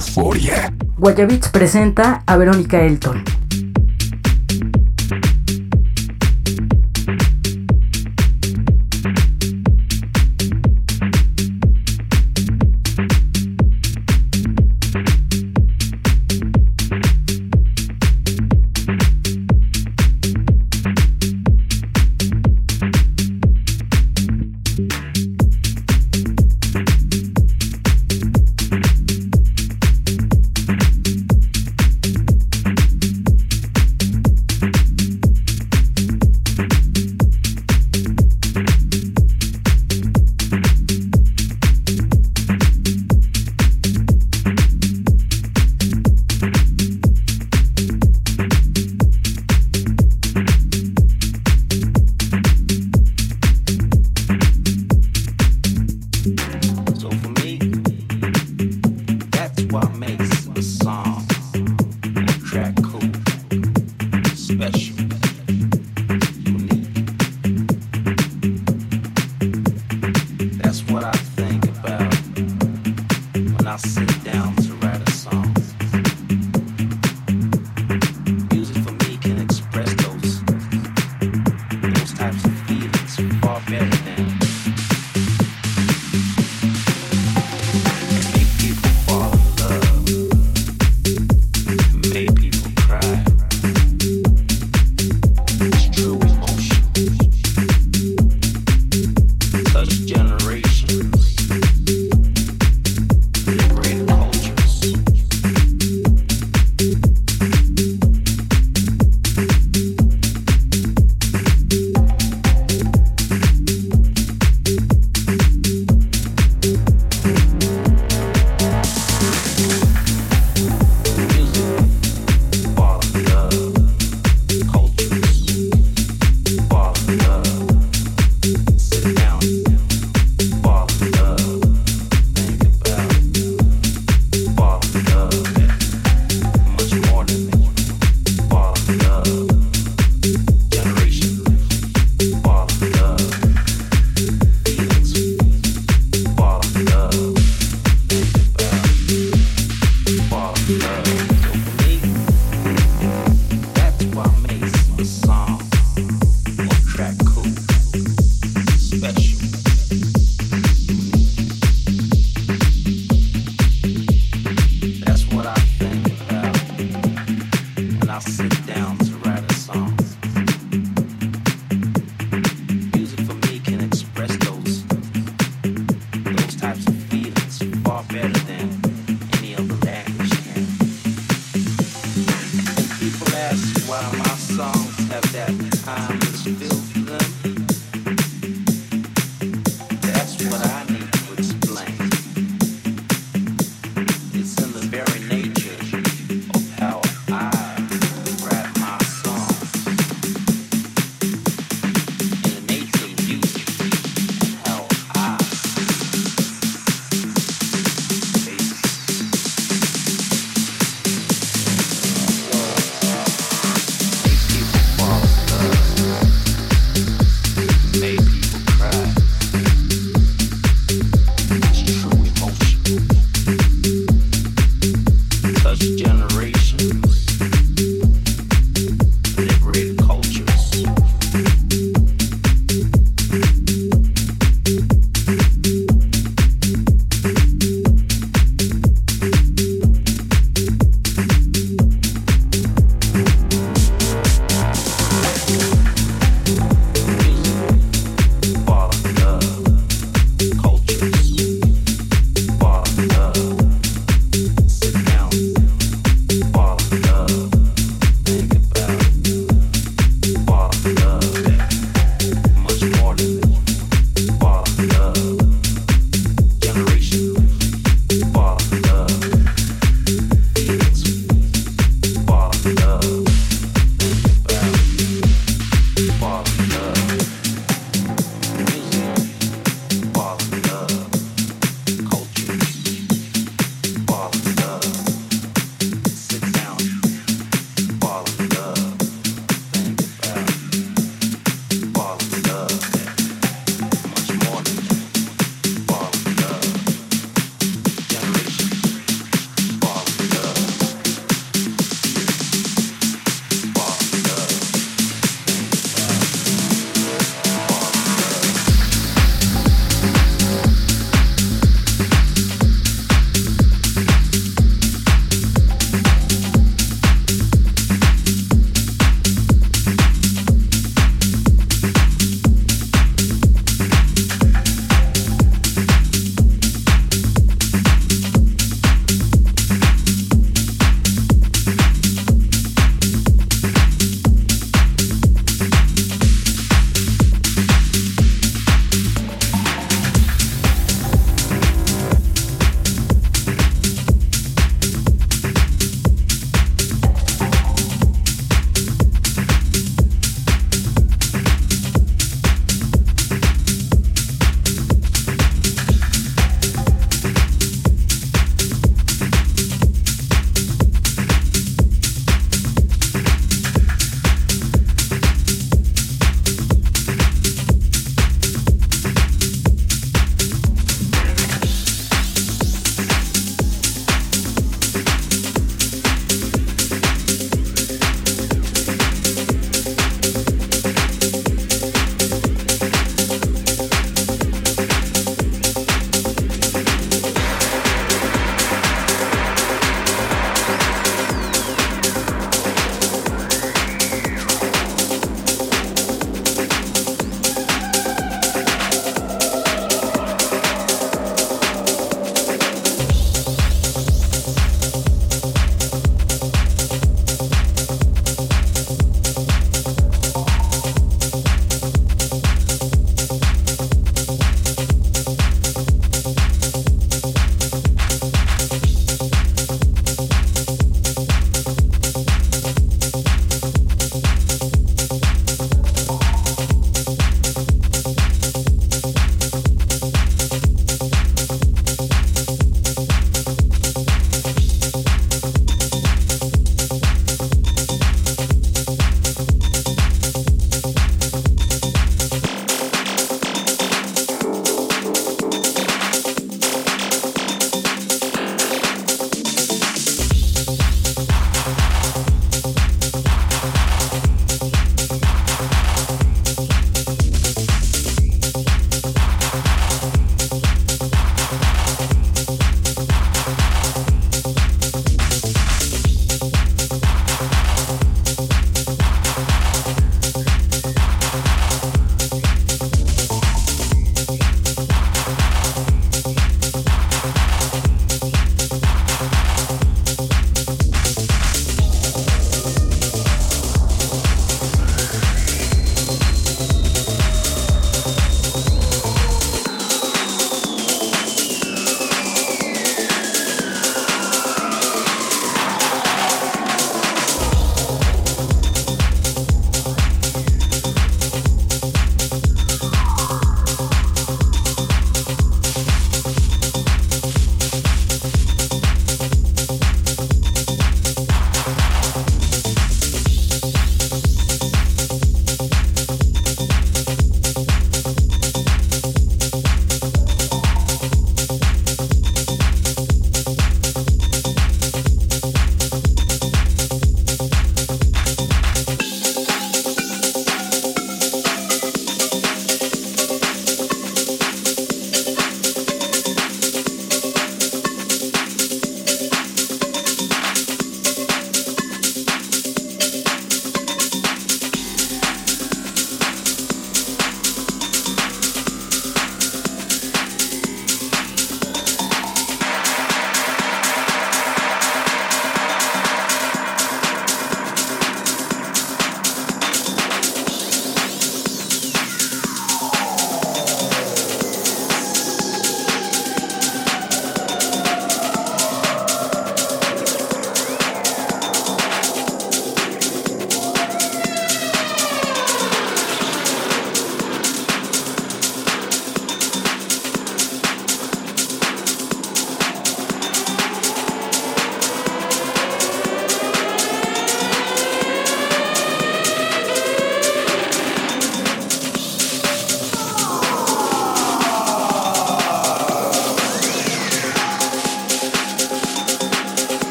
Euforia. Presenta a Verónica Elton.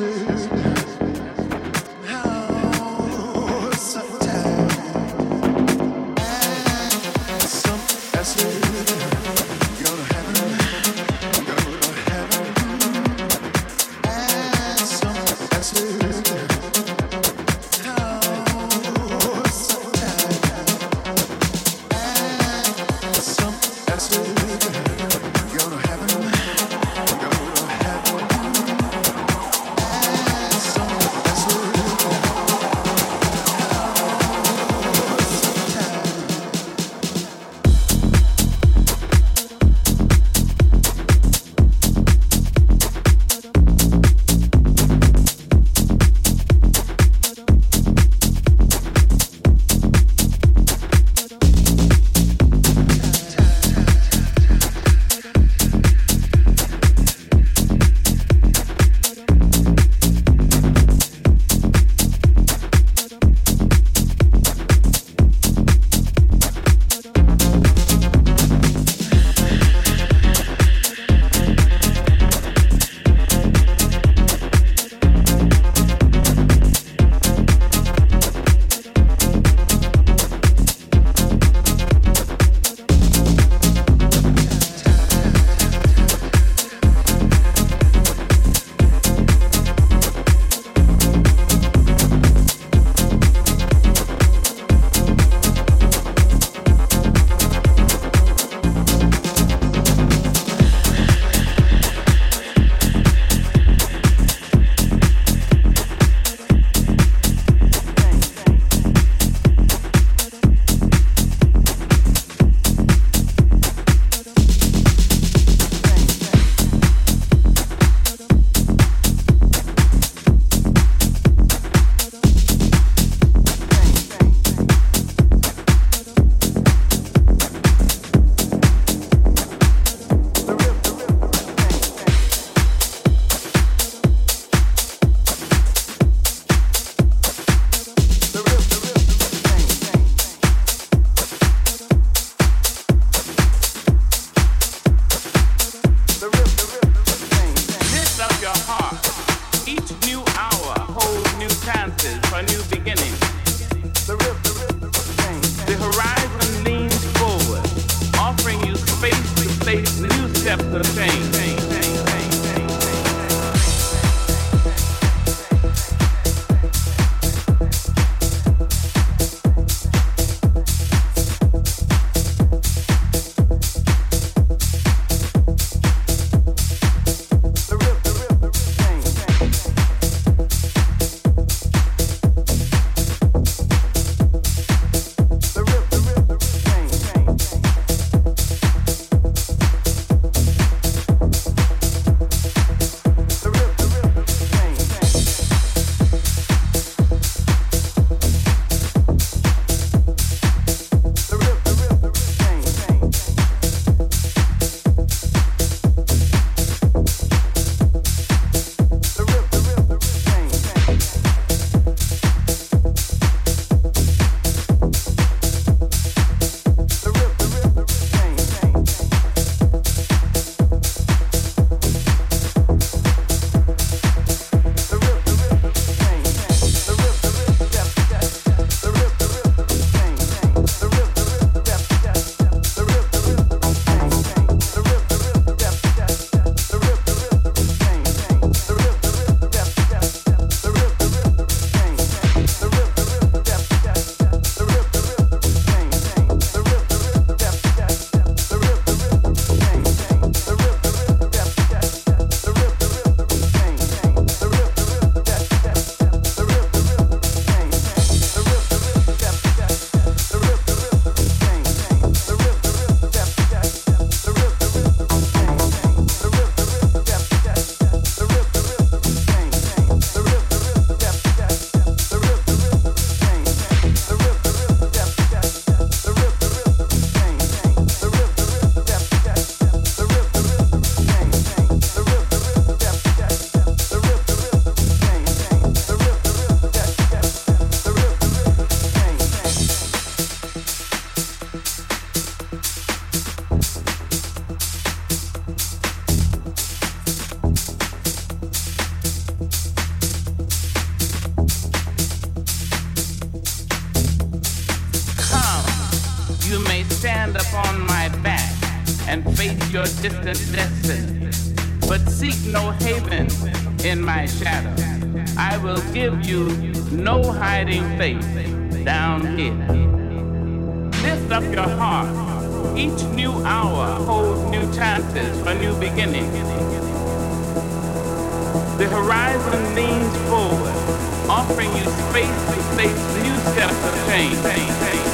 kisses open leans forward, offering you space to face new steps of change.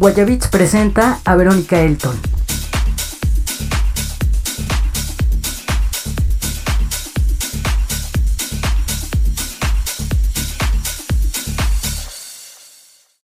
Guayabits presenta a Verónica Elton.